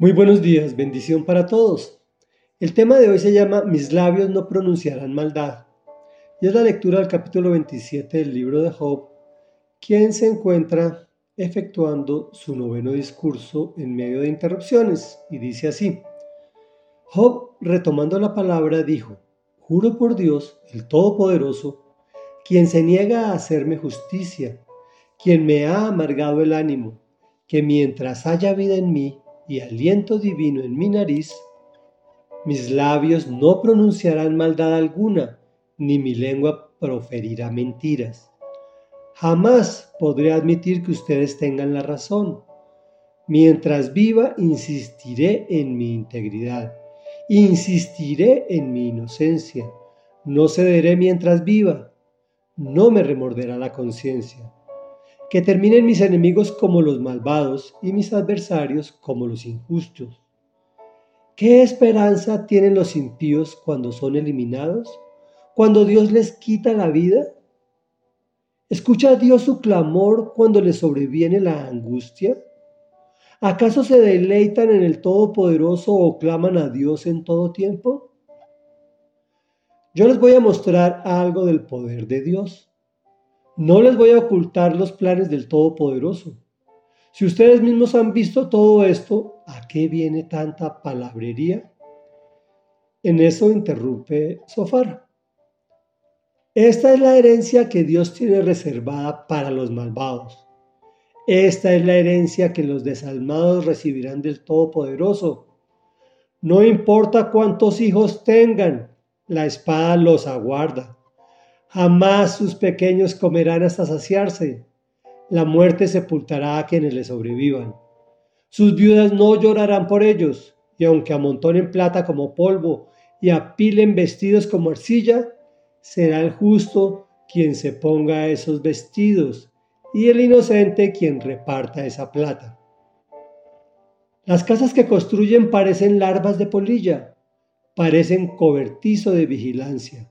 Muy buenos días, bendición para todos. El tema de hoy se llama Mis labios no pronunciarán maldad. Y es la lectura del capítulo 27 del libro de Job, quien se encuentra efectuando su noveno discurso en medio de interrupciones, y dice así. Job, retomando la palabra, dijo, Juro por Dios, el Todopoderoso, quien se niega a hacerme justicia, quien me ha amargado el ánimo, que mientras haya vida en mí, y aliento divino en mi nariz, mis labios no pronunciarán maldad alguna, ni mi lengua proferirá mentiras. Jamás podré admitir que ustedes tengan la razón. Mientras viva, insistiré en mi integridad, insistiré en mi inocencia. No cederé mientras viva, no me remorderá la conciencia que terminen mis enemigos como los malvados y mis adversarios como los injustos. ¿Qué esperanza tienen los impíos cuando son eliminados? ¿Cuando Dios les quita la vida? ¿Escucha Dios su clamor cuando les sobreviene la angustia? ¿Acaso se deleitan en el Todopoderoso o claman a Dios en todo tiempo? Yo les voy a mostrar algo del poder de Dios. No les voy a ocultar los planes del Todopoderoso. Si ustedes mismos han visto todo esto, ¿a qué viene tanta palabrería? En eso interrumpe Sofar. Esta es la herencia que Dios tiene reservada para los malvados. Esta es la herencia que los desalmados recibirán del Todopoderoso. No importa cuántos hijos tengan, la espada los aguarda. Jamás sus pequeños comerán hasta saciarse. La muerte sepultará a quienes le sobrevivan. Sus viudas no llorarán por ellos, y aunque amontonen plata como polvo y apilen vestidos como arcilla, será el justo quien se ponga esos vestidos y el inocente quien reparta esa plata. Las casas que construyen parecen larvas de polilla, parecen cobertizo de vigilancia.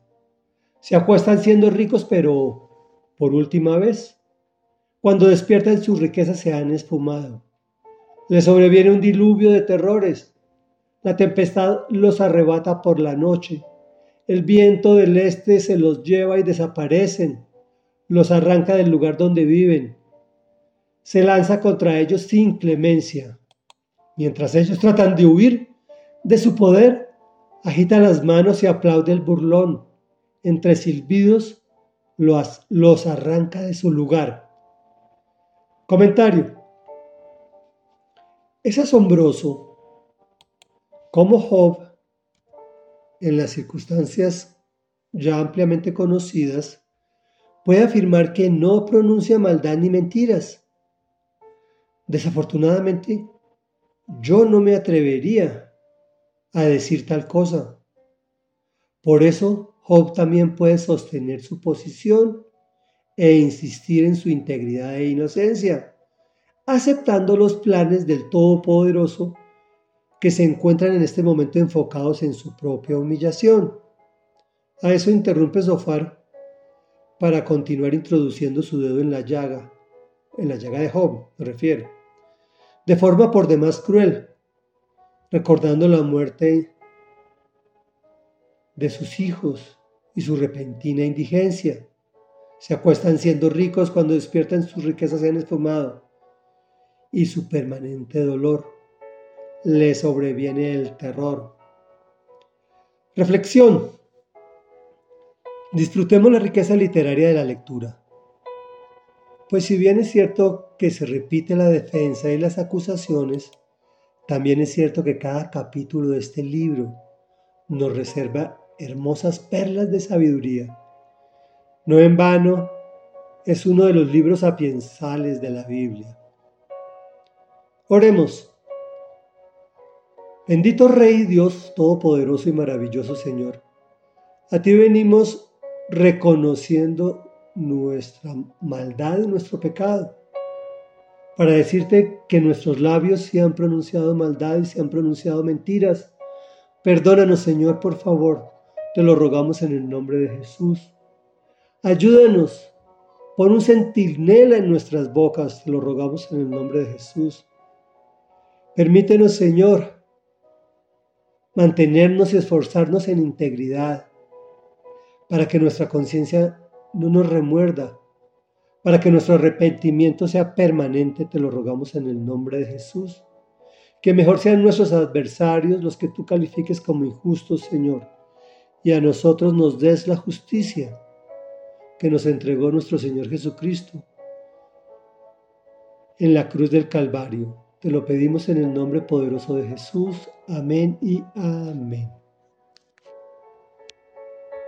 Se acuestan siendo ricos, pero por última vez. Cuando despiertan sus riquezas se han esfumado. Les sobreviene un diluvio de terrores. La tempestad los arrebata por la noche. El viento del este se los lleva y desaparecen. Los arranca del lugar donde viven. Se lanza contra ellos sin clemencia. Mientras ellos tratan de huir de su poder, agita las manos y aplaude el burlón entre silbidos los, los arranca de su lugar. Comentario. Es asombroso cómo Job, en las circunstancias ya ampliamente conocidas, puede afirmar que no pronuncia maldad ni mentiras. Desafortunadamente, yo no me atrevería a decir tal cosa. Por eso Job también puede sostener su posición e insistir en su integridad e inocencia, aceptando los planes del Todopoderoso que se encuentran en este momento enfocados en su propia humillación. A eso interrumpe Zofar para continuar introduciendo su dedo en la llaga, en la llaga de Job, me refiero, de forma por demás cruel, recordando la muerte de sus hijos y su repentina indigencia. Se acuestan siendo ricos cuando despiertan sus riquezas se han esfumado y su permanente dolor. Le sobreviene el terror. Reflexión. Disfrutemos la riqueza literaria de la lectura. Pues si bien es cierto que se repite la defensa y las acusaciones, también es cierto que cada capítulo de este libro nos reserva hermosas perlas de sabiduría. No en vano es uno de los libros sapiensales de la Biblia. Oremos. Bendito Rey Dios Todopoderoso y maravilloso Señor, a ti venimos reconociendo nuestra maldad y nuestro pecado, para decirte que nuestros labios se han pronunciado maldad y se han pronunciado mentiras. Perdónanos Señor, por favor, te lo rogamos en el nombre de Jesús. Ayúdanos. Pon un centinela en nuestras bocas. Te lo rogamos en el nombre de Jesús. Permítenos, Señor, mantenernos y esforzarnos en integridad para que nuestra conciencia no nos remuerda, para que nuestro arrepentimiento sea permanente, te lo rogamos en el nombre de Jesús. Que mejor sean nuestros adversarios los que tú califiques como injustos, Señor, y a nosotros nos des la justicia que nos entregó nuestro Señor Jesucristo en la cruz del Calvario. Te lo pedimos en el nombre poderoso de Jesús. Amén y amén.